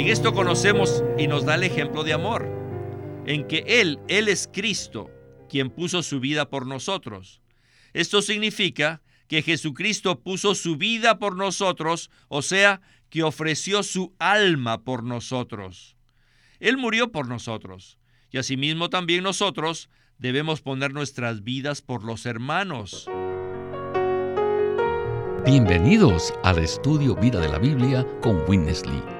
En esto conocemos y nos da el ejemplo de amor, en que Él, Él es Cristo, quien puso su vida por nosotros. Esto significa que Jesucristo puso su vida por nosotros, o sea, que ofreció su alma por nosotros. Él murió por nosotros, y asimismo también nosotros debemos poner nuestras vidas por los hermanos. Bienvenidos al estudio Vida de la Biblia con Witness Lee.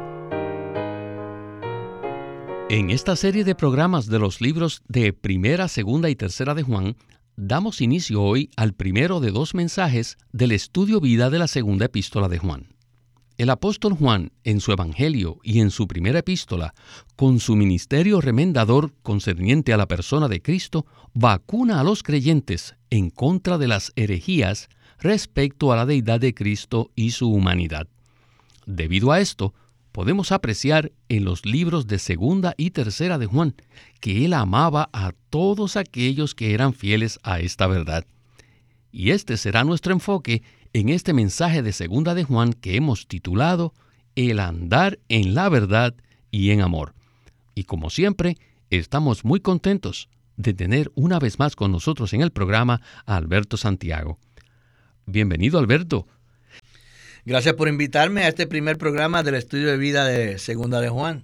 En esta serie de programas de los libros de Primera, Segunda y Tercera de Juan, damos inicio hoy al primero de dos mensajes del Estudio Vida de la Segunda Epístola de Juan. El apóstol Juan, en su Evangelio y en su primera epístola, con su ministerio remendador concerniente a la persona de Cristo, vacuna a los creyentes en contra de las herejías respecto a la deidad de Cristo y su humanidad. Debido a esto, podemos apreciar en los libros de segunda y tercera de Juan que él amaba a todos aquellos que eran fieles a esta verdad. Y este será nuestro enfoque en este mensaje de segunda de Juan que hemos titulado El andar en la verdad y en amor. Y como siempre, estamos muy contentos de tener una vez más con nosotros en el programa a Alberto Santiago. Bienvenido Alberto. Gracias por invitarme a este primer programa del estudio de vida de Segunda de Juan.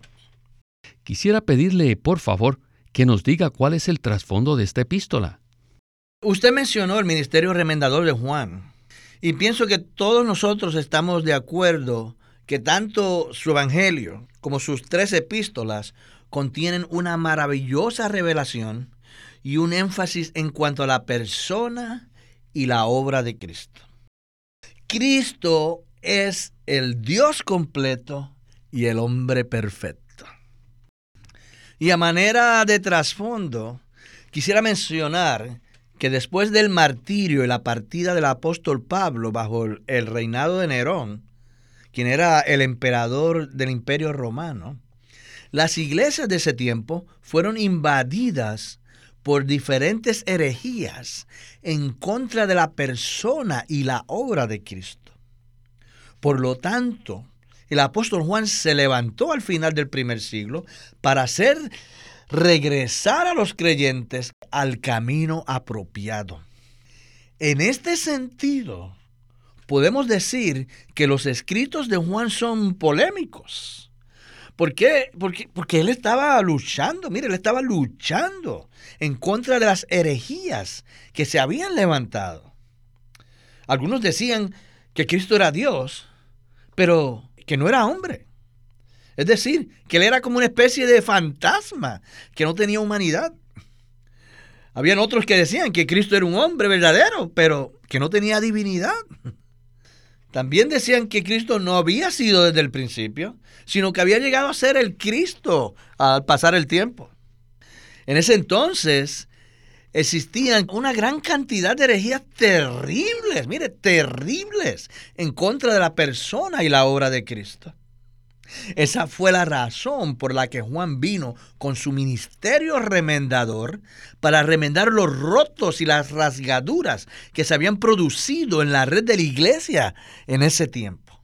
Quisiera pedirle, por favor, que nos diga cuál es el trasfondo de esta epístola. Usted mencionó el ministerio remendador de Juan, y pienso que todos nosotros estamos de acuerdo que tanto su evangelio como sus tres epístolas contienen una maravillosa revelación y un énfasis en cuanto a la persona y la obra de Cristo. Cristo es el Dios completo y el hombre perfecto. Y a manera de trasfondo, quisiera mencionar que después del martirio y la partida del apóstol Pablo bajo el reinado de Nerón, quien era el emperador del imperio romano, las iglesias de ese tiempo fueron invadidas por diferentes herejías en contra de la persona y la obra de Cristo. Por lo tanto, el apóstol Juan se levantó al final del primer siglo para hacer regresar a los creyentes al camino apropiado. En este sentido, podemos decir que los escritos de Juan son polémicos. ¿Por qué? Porque, porque él estaba luchando, mire, él estaba luchando en contra de las herejías que se habían levantado. Algunos decían que Cristo era Dios, pero que no era hombre. Es decir, que él era como una especie de fantasma, que no tenía humanidad. Habían otros que decían que Cristo era un hombre verdadero, pero que no tenía divinidad. También decían que Cristo no había sido desde el principio, sino que había llegado a ser el Cristo al pasar el tiempo. En ese entonces, existían una gran cantidad de herejías terribles, mire, terribles, en contra de la persona y la obra de Cristo. Esa fue la razón por la que Juan vino con su ministerio remendador para remendar los rotos y las rasgaduras que se habían producido en la red de la iglesia en ese tiempo.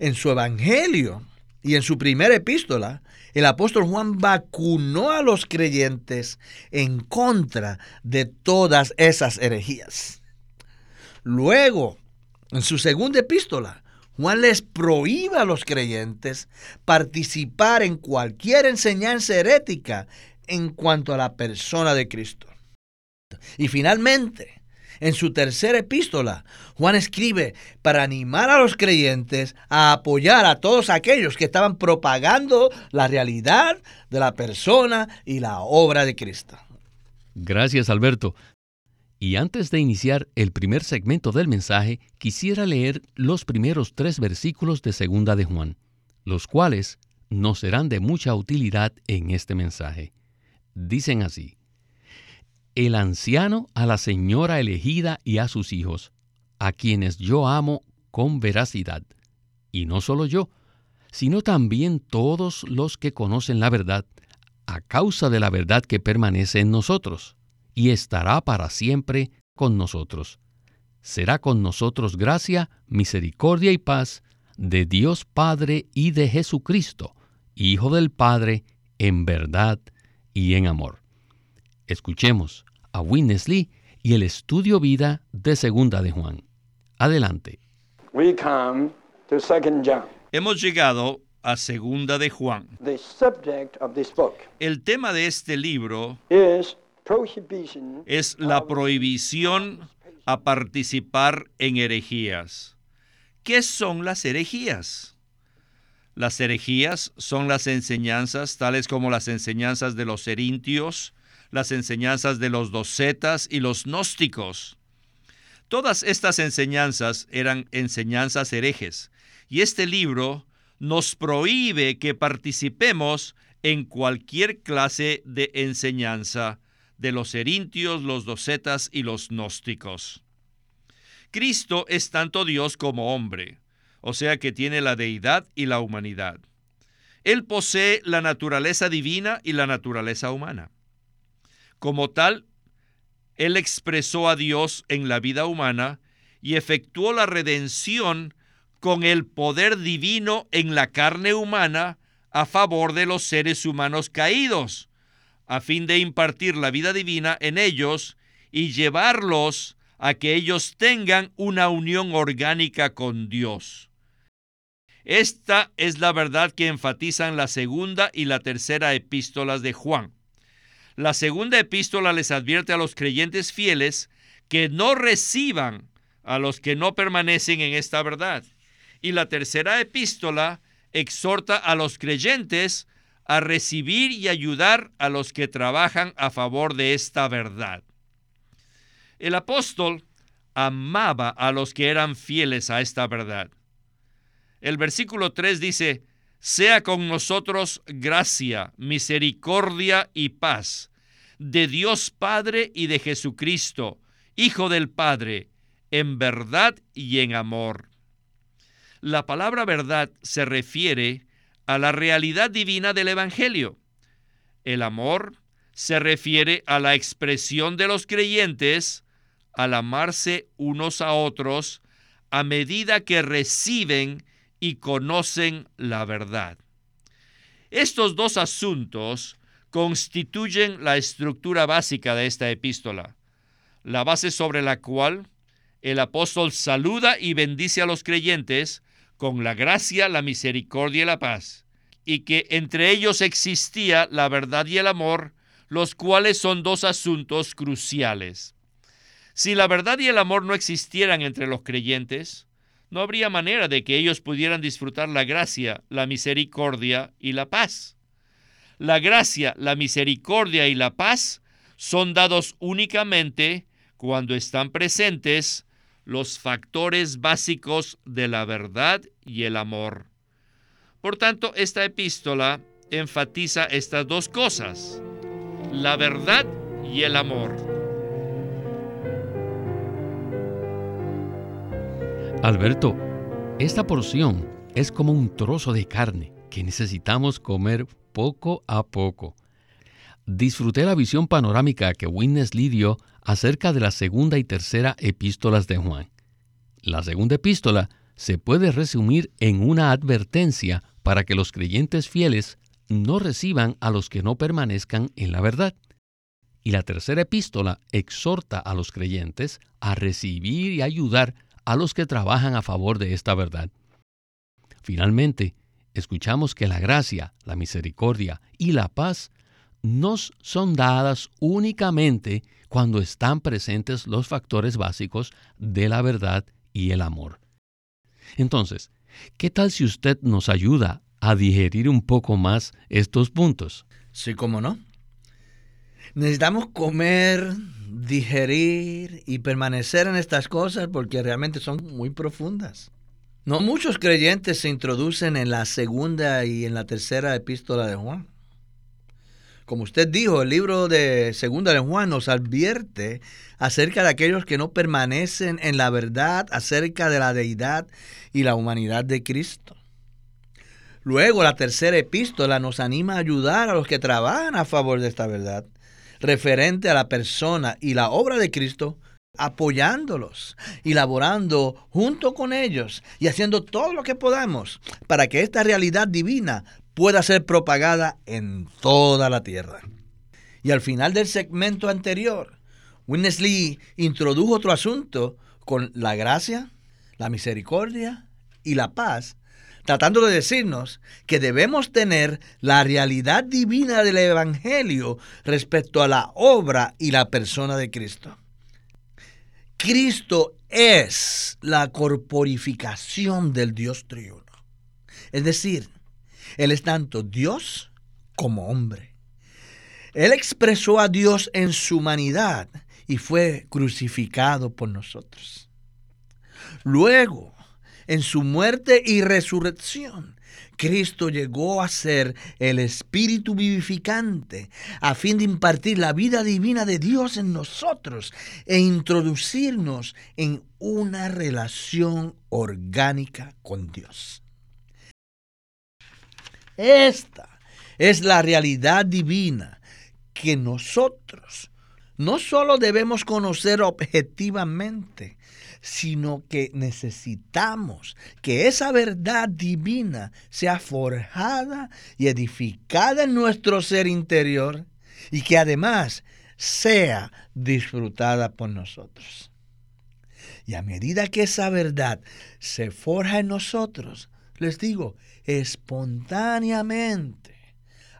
En su evangelio y en su primera epístola, el apóstol Juan vacunó a los creyentes en contra de todas esas herejías. Luego, en su segunda epístola, Juan les prohíbe a los creyentes participar en cualquier enseñanza herética en cuanto a la persona de Cristo. Y finalmente, en su tercera epístola, Juan escribe para animar a los creyentes a apoyar a todos aquellos que estaban propagando la realidad de la persona y la obra de Cristo. Gracias, Alberto. Y antes de iniciar el primer segmento del mensaje, quisiera leer los primeros tres versículos de Segunda de Juan, los cuales nos serán de mucha utilidad en este mensaje. Dicen así, el anciano a la señora elegida y a sus hijos, a quienes yo amo con veracidad. Y no solo yo, sino también todos los que conocen la verdad, a causa de la verdad que permanece en nosotros, y estará para siempre con nosotros. Será con nosotros gracia, misericordia y paz de Dios Padre y de Jesucristo, Hijo del Padre, en verdad y en amor. Escuchemos a Winnesley y el estudio vida de Segunda de Juan. Adelante. Hemos llegado a Segunda de Juan. El tema de este libro es la prohibición a participar en herejías. ¿Qué son las herejías? Las herejías son las enseñanzas tales como las enseñanzas de los erintios, las enseñanzas de los docetas y los gnósticos. Todas estas enseñanzas eran enseñanzas herejes, y este libro nos prohíbe que participemos en cualquier clase de enseñanza de los erintios, los docetas y los gnósticos. Cristo es tanto Dios como hombre, o sea que tiene la deidad y la humanidad. Él posee la naturaleza divina y la naturaleza humana. Como tal, Él expresó a Dios en la vida humana y efectuó la redención con el poder divino en la carne humana a favor de los seres humanos caídos, a fin de impartir la vida divina en ellos y llevarlos a que ellos tengan una unión orgánica con Dios. Esta es la verdad que enfatizan la segunda y la tercera epístolas de Juan. La segunda epístola les advierte a los creyentes fieles que no reciban a los que no permanecen en esta verdad. Y la tercera epístola exhorta a los creyentes a recibir y ayudar a los que trabajan a favor de esta verdad. El apóstol amaba a los que eran fieles a esta verdad. El versículo 3 dice, sea con nosotros gracia, misericordia y paz de Dios Padre y de Jesucristo, Hijo del Padre, en verdad y en amor. La palabra verdad se refiere a la realidad divina del Evangelio. El amor se refiere a la expresión de los creyentes al amarse unos a otros a medida que reciben y conocen la verdad. Estos dos asuntos constituyen la estructura básica de esta epístola, la base sobre la cual el apóstol saluda y bendice a los creyentes con la gracia, la misericordia y la paz, y que entre ellos existía la verdad y el amor, los cuales son dos asuntos cruciales. Si la verdad y el amor no existieran entre los creyentes, no habría manera de que ellos pudieran disfrutar la gracia, la misericordia y la paz. La gracia, la misericordia y la paz son dados únicamente cuando están presentes los factores básicos de la verdad y el amor. Por tanto, esta epístola enfatiza estas dos cosas, la verdad y el amor. Alberto, esta porción es como un trozo de carne que necesitamos comer poco a poco. Disfruté la visión panorámica que Winnesley dio acerca de la segunda y tercera epístolas de Juan. La segunda epístola se puede resumir en una advertencia para que los creyentes fieles no reciban a los que no permanezcan en la verdad. Y la tercera epístola exhorta a los creyentes a recibir y ayudar a los que trabajan a favor de esta verdad. Finalmente, escuchamos que la gracia, la misericordia y la paz nos son dadas únicamente cuando están presentes los factores básicos de la verdad y el amor. Entonces, ¿qué tal si usted nos ayuda a digerir un poco más estos puntos? Sí, cómo no. Necesitamos comer, digerir y permanecer en estas cosas porque realmente son muy profundas. No muchos creyentes se introducen en la segunda y en la tercera epístola de Juan. Como usted dijo, el libro de Segunda de Juan nos advierte acerca de aquellos que no permanecen en la verdad acerca de la deidad y la humanidad de Cristo. Luego, la tercera epístola nos anima a ayudar a los que trabajan a favor de esta verdad, referente a la persona y la obra de Cristo, apoyándolos y laborando junto con ellos y haciendo todo lo que podamos para que esta realidad divina pueda ser propagada en toda la tierra. Y al final del segmento anterior, Witness Lee introdujo otro asunto con la gracia, la misericordia y la paz, tratando de decirnos que debemos tener la realidad divina del Evangelio respecto a la obra y la persona de Cristo. Cristo es la corporificación del Dios triuno. Es decir, él es tanto Dios como hombre. Él expresó a Dios en su humanidad y fue crucificado por nosotros. Luego, en su muerte y resurrección, Cristo llegó a ser el Espíritu vivificante a fin de impartir la vida divina de Dios en nosotros e introducirnos en una relación orgánica con Dios. Esta es la realidad divina que nosotros no solo debemos conocer objetivamente, sino que necesitamos que esa verdad divina sea forjada y edificada en nuestro ser interior y que además sea disfrutada por nosotros. Y a medida que esa verdad se forja en nosotros, les digo, espontáneamente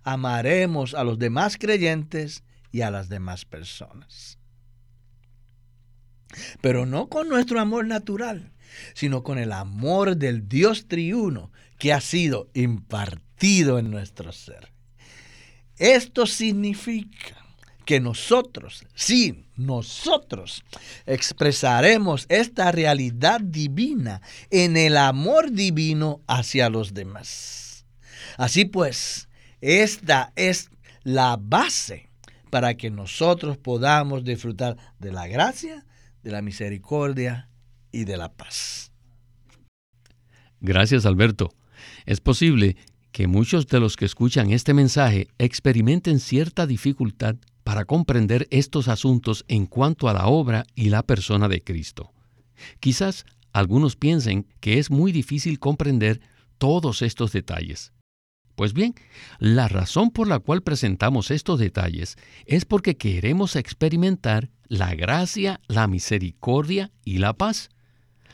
amaremos a los demás creyentes y a las demás personas. Pero no con nuestro amor natural, sino con el amor del Dios triuno que ha sido impartido en nuestro ser. Esto significa que nosotros, sí, nosotros expresaremos esta realidad divina en el amor divino hacia los demás. Así pues, esta es la base para que nosotros podamos disfrutar de la gracia, de la misericordia y de la paz. Gracias, Alberto. Es posible que muchos de los que escuchan este mensaje experimenten cierta dificultad para comprender estos asuntos en cuanto a la obra y la persona de Cristo. Quizás algunos piensen que es muy difícil comprender todos estos detalles. Pues bien, la razón por la cual presentamos estos detalles es porque queremos experimentar la gracia, la misericordia y la paz.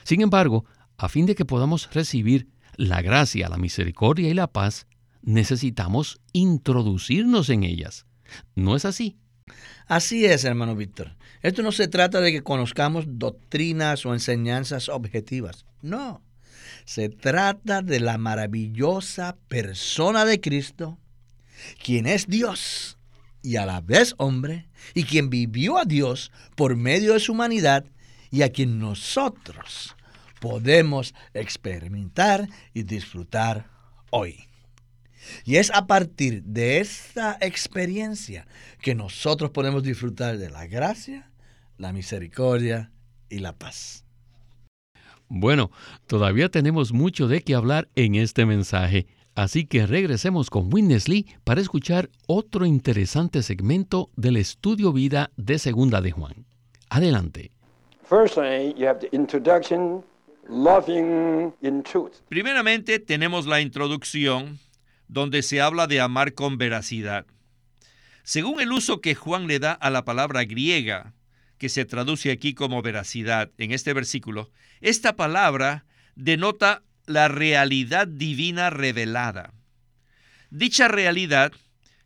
Sin embargo, a fin de que podamos recibir la gracia, la misericordia y la paz, necesitamos introducirnos en ellas. ¿No es así? Así es, hermano Víctor. Esto no se trata de que conozcamos doctrinas o enseñanzas objetivas. No. Se trata de la maravillosa persona de Cristo, quien es Dios y a la vez hombre, y quien vivió a Dios por medio de su humanidad y a quien nosotros podemos experimentar y disfrutar hoy. Y es a partir de esta experiencia que nosotros podemos disfrutar de la gracia, la misericordia y la paz. Bueno, todavía tenemos mucho de qué hablar en este mensaje, así que regresemos con Witness Lee para escuchar otro interesante segmento del estudio vida de Segunda de Juan. Adelante. Primeramente tenemos la introducción donde se habla de amar con veracidad. Según el uso que Juan le da a la palabra griega, que se traduce aquí como veracidad en este versículo, esta palabra denota la realidad divina revelada. Dicha realidad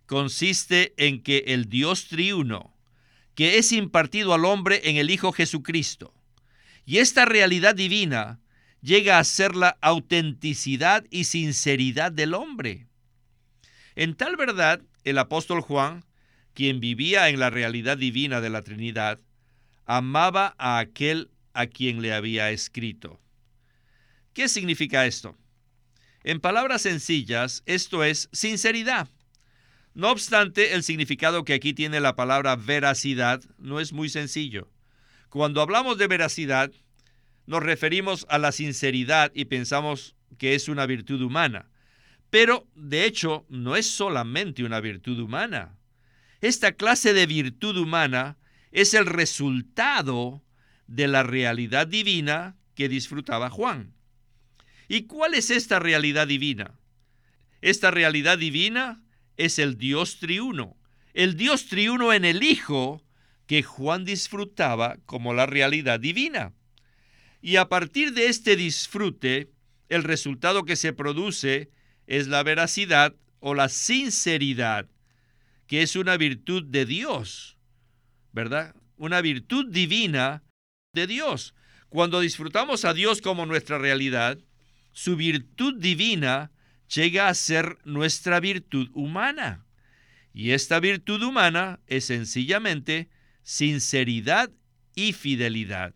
consiste en que el Dios triuno, que es impartido al hombre en el Hijo Jesucristo, y esta realidad divina llega a ser la autenticidad y sinceridad del hombre. En tal verdad, el apóstol Juan, quien vivía en la realidad divina de la Trinidad, amaba a aquel a quien le había escrito. ¿Qué significa esto? En palabras sencillas, esto es sinceridad. No obstante, el significado que aquí tiene la palabra veracidad no es muy sencillo. Cuando hablamos de veracidad, nos referimos a la sinceridad y pensamos que es una virtud humana. Pero, de hecho, no es solamente una virtud humana. Esta clase de virtud humana es el resultado de la realidad divina que disfrutaba Juan. ¿Y cuál es esta realidad divina? Esta realidad divina es el Dios triuno, el Dios triuno en el Hijo que Juan disfrutaba como la realidad divina. Y a partir de este disfrute, el resultado que se produce es la veracidad o la sinceridad, que es una virtud de Dios, ¿verdad? Una virtud divina de Dios. Cuando disfrutamos a Dios como nuestra realidad, su virtud divina llega a ser nuestra virtud humana. Y esta virtud humana es sencillamente sinceridad y fidelidad.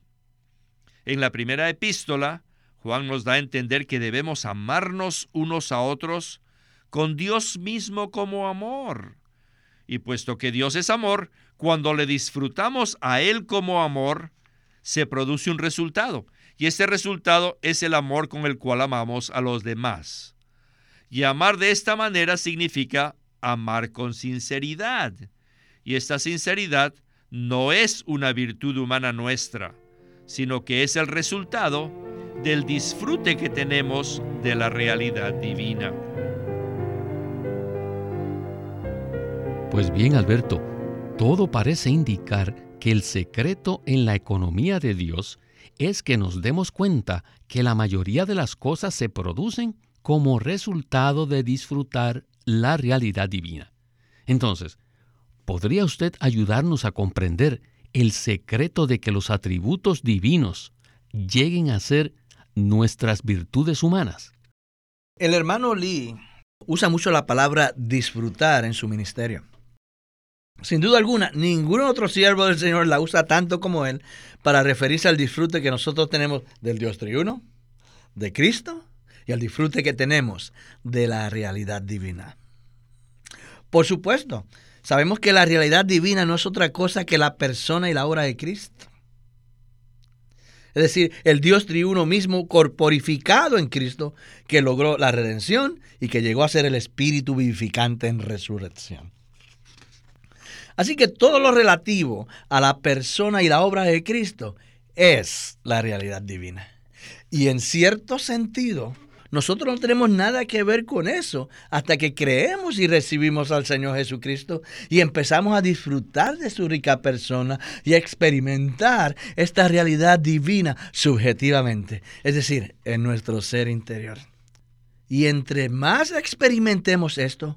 En la primera epístola, Juan nos da a entender que debemos amarnos unos a otros con Dios mismo como amor. Y puesto que Dios es amor, cuando le disfrutamos a Él como amor, se produce un resultado. Y ese resultado es el amor con el cual amamos a los demás. Y amar de esta manera significa amar con sinceridad. Y esta sinceridad no es una virtud humana nuestra, sino que es el resultado del disfrute que tenemos de la realidad divina. Pues bien, Alberto, todo parece indicar que el secreto en la economía de Dios es que nos demos cuenta que la mayoría de las cosas se producen como resultado de disfrutar la realidad divina. Entonces, ¿podría usted ayudarnos a comprender el secreto de que los atributos divinos lleguen a ser nuestras virtudes humanas? El hermano Lee usa mucho la palabra disfrutar en su ministerio. Sin duda alguna, ningún otro siervo del Señor la usa tanto como él para referirse al disfrute que nosotros tenemos del Dios triuno, de Cristo y al disfrute que tenemos de la realidad divina. Por supuesto, sabemos que la realidad divina no es otra cosa que la persona y la obra de Cristo. Es decir, el Dios triuno mismo corporificado en Cristo que logró la redención y que llegó a ser el Espíritu vivificante en resurrección. Así que todo lo relativo a la persona y la obra de Cristo es la realidad divina. Y en cierto sentido, nosotros no tenemos nada que ver con eso hasta que creemos y recibimos al Señor Jesucristo y empezamos a disfrutar de su rica persona y a experimentar esta realidad divina subjetivamente, es decir, en nuestro ser interior. Y entre más experimentemos esto,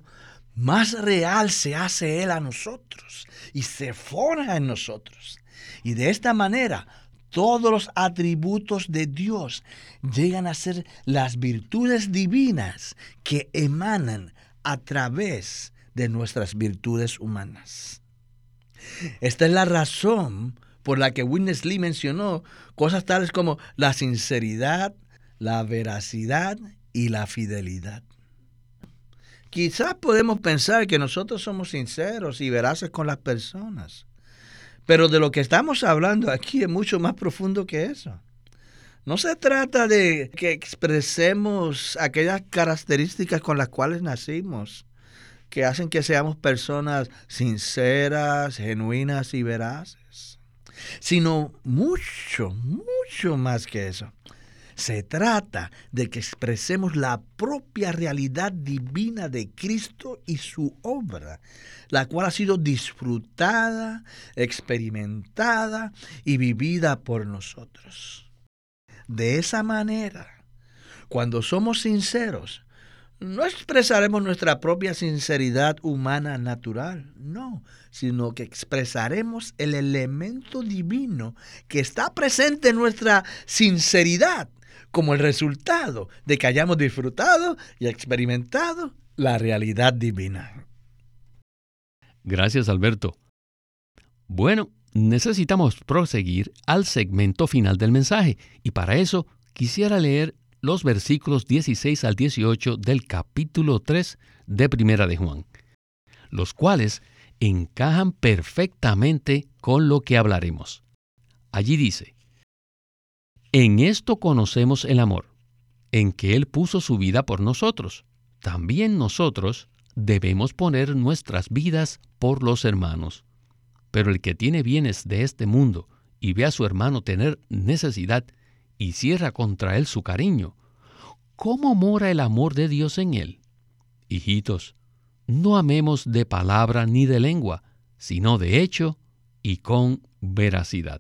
más real se hace Él a nosotros y se forja en nosotros. Y de esta manera todos los atributos de Dios llegan a ser las virtudes divinas que emanan a través de nuestras virtudes humanas. Esta es la razón por la que Witness Lee mencionó cosas tales como la sinceridad, la veracidad y la fidelidad. Quizás podemos pensar que nosotros somos sinceros y veraces con las personas, pero de lo que estamos hablando aquí es mucho más profundo que eso. No se trata de que expresemos aquellas características con las cuales nacimos, que hacen que seamos personas sinceras, genuinas y veraces, sino mucho, mucho más que eso. Se trata de que expresemos la propia realidad divina de Cristo y su obra, la cual ha sido disfrutada, experimentada y vivida por nosotros. De esa manera, cuando somos sinceros, no expresaremos nuestra propia sinceridad humana natural, no, sino que expresaremos el elemento divino que está presente en nuestra sinceridad como el resultado de que hayamos disfrutado y experimentado la realidad divina. Gracias, Alberto. Bueno, necesitamos proseguir al segmento final del mensaje y para eso quisiera leer los versículos 16 al 18 del capítulo 3 de Primera de Juan. los cuales encajan perfectamente con lo que hablaremos. Allí dice, En esto conocemos el amor, en que Él puso su vida por nosotros. También nosotros debemos poner nuestras vidas por los hermanos. Pero el que tiene bienes de este mundo y ve a su hermano tener necesidad y cierra contra él su cariño, ¿cómo mora el amor de Dios en él? Hijitos, no amemos de palabra ni de lengua, sino de hecho y con veracidad.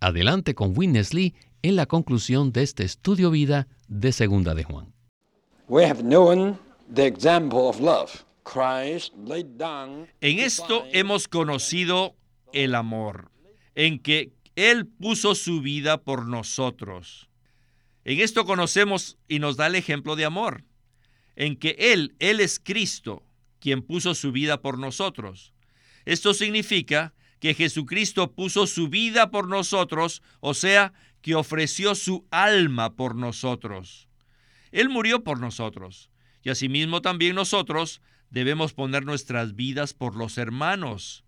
Adelante con Witness Lee en la conclusión de este estudio vida de Segunda de Juan. En esto hemos conocido el amor, en que Él puso su vida por nosotros. En esto conocemos y nos da el ejemplo de amor, en que Él, Él es Cristo, quien puso su vida por nosotros. Esto significa que Jesucristo puso su vida por nosotros, o sea, que ofreció su alma por nosotros. Él murió por nosotros, y asimismo también nosotros debemos poner nuestras vidas por los hermanos.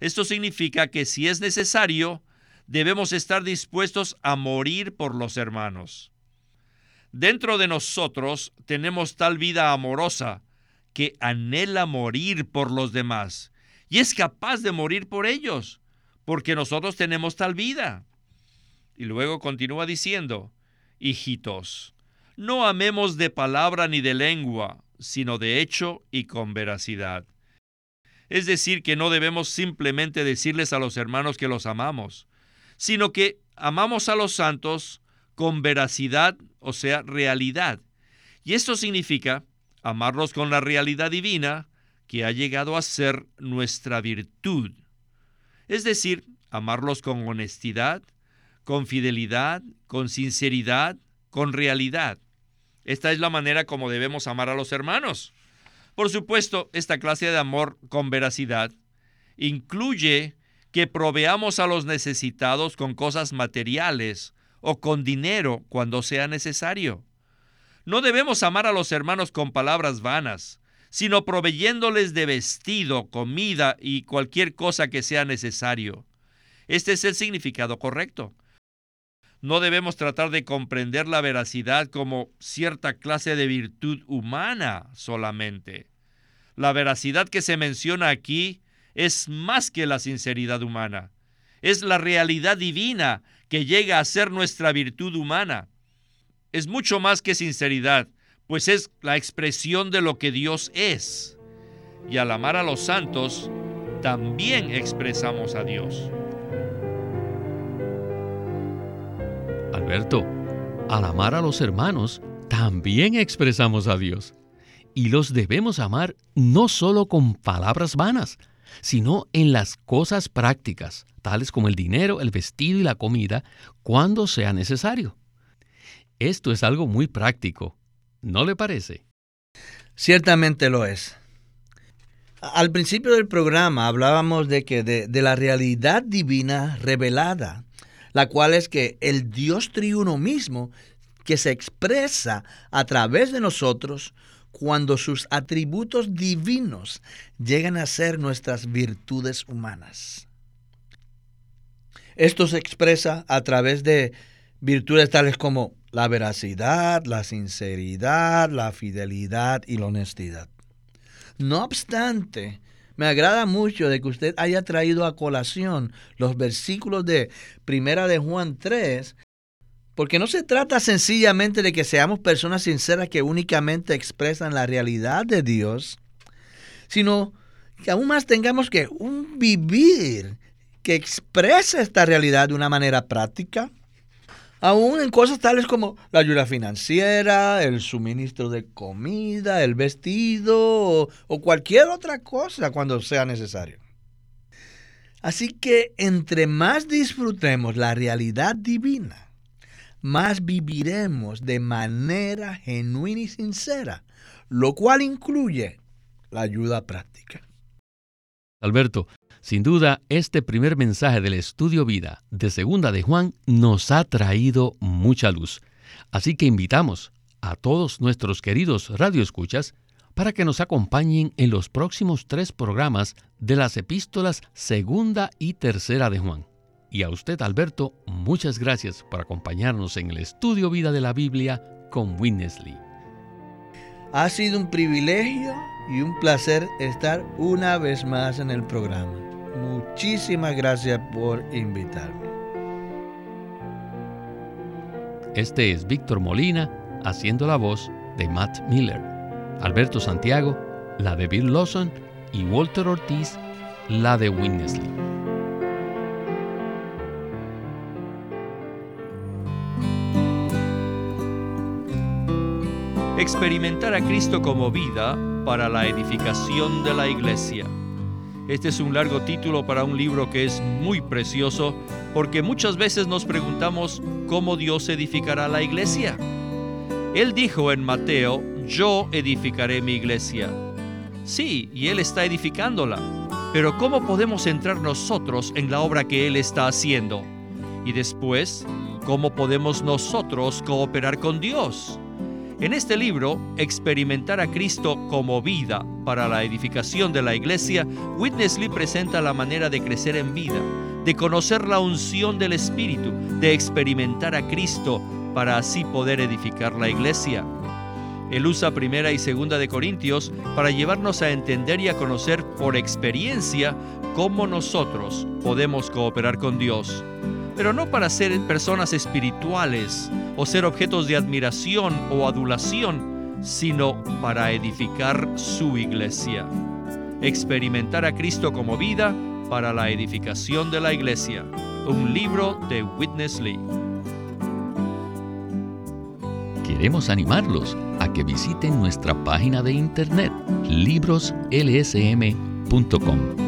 Esto significa que si es necesario, debemos estar dispuestos a morir por los hermanos. Dentro de nosotros tenemos tal vida amorosa que anhela morir por los demás y es capaz de morir por ellos, porque nosotros tenemos tal vida. Y luego continúa diciendo, hijitos, no amemos de palabra ni de lengua, sino de hecho y con veracidad. Es decir, que no debemos simplemente decirles a los hermanos que los amamos, sino que amamos a los santos con veracidad, o sea, realidad. Y esto significa amarlos con la realidad divina que ha llegado a ser nuestra virtud. Es decir, amarlos con honestidad, con fidelidad, con sinceridad, con realidad. Esta es la manera como debemos amar a los hermanos. Por supuesto, esta clase de amor con veracidad incluye que proveamos a los necesitados con cosas materiales o con dinero cuando sea necesario. No debemos amar a los hermanos con palabras vanas, sino proveyéndoles de vestido, comida y cualquier cosa que sea necesario. Este es el significado correcto. No debemos tratar de comprender la veracidad como cierta clase de virtud humana solamente. La veracidad que se menciona aquí es más que la sinceridad humana. Es la realidad divina que llega a ser nuestra virtud humana. Es mucho más que sinceridad, pues es la expresión de lo que Dios es. Y al amar a los santos, también expresamos a Dios. Alberto, al amar a los hermanos, también expresamos a Dios. Y los debemos amar no solo con palabras vanas, sino en las cosas prácticas, tales como el dinero, el vestido y la comida, cuando sea necesario. Esto es algo muy práctico, ¿no le parece? Ciertamente lo es. Al principio del programa hablábamos de que de, la realidad divina revelada la cual es que el Dios triuno mismo, que se expresa a través de nosotros cuando sus atributos divinos llegan a ser nuestras virtudes humanas. Esto se expresa a través de virtudes tales como la veracidad, la sinceridad, la fidelidad y la honestidad. No obstante, me agrada mucho de que usted haya traído a colación los versículos de Primera de Juan 3, porque no se trata sencillamente de que seamos personas sinceras que únicamente expresan la realidad de Dios, sino que aún más tengamos que un vivir que exprese esta realidad de una manera práctica, aún en cosas tales como la ayuda financiera, el suministro de comida, el vestido o, cualquier otra cosa cuando sea necesario. Así que entre más disfrutemos la realidad divina, más viviremos de manera genuina y sincera, lo cual incluye la ayuda práctica. Alberto, sin duda, este primer mensaje del estudio vida de Segunda de Juan nos ha traído mucha luz. Así que invitamos a todos nuestros queridos radioescuchas para que nos acompañen en los próximos tres programas de las epístolas segunda y tercera de Juan. Y a usted, Alberto, muchas gracias por acompañarnos en el estudio Vida de la Biblia con Witness Lee. Ha sido un privilegio y un placer estar una vez más en el programa. Muchísimas gracias por invitarme. Este es Víctor Molina haciendo la voz de Matt Miller, Alberto Santiago, la de Bill Lawson y Walter Ortiz, la de Winnesley. Experimentar a Cristo como vida para la edificación de la iglesia. Este es un largo título para un libro que es muy precioso porque muchas veces nos preguntamos cómo Dios edificará la iglesia. Él dijo en Mateo, yo edificaré mi iglesia. Sí, y Él está edificándola. Pero ¿cómo podemos entrar nosotros en la obra que Él está haciendo? Y después, ¿cómo podemos nosotros cooperar con Dios? En este libro, Experimentar a Cristo como vida para la edificación de la iglesia, Witness Lee presenta la manera de crecer en vida, de conocer la unción del Espíritu, de experimentar a Cristo para así poder edificar la iglesia. Él usa primera y segunda de Corintios para llevarnos a entender y a conocer por experiencia cómo nosotros podemos cooperar con Dios pero no para ser personas espirituales o ser objetos de admiración o adulación, sino para edificar su iglesia. Experimentar a Cristo como vida para la edificación de la iglesia. Un libro de Witness Lee. Queremos animarlos a que visiten nuestra página de internet libroslsm.com.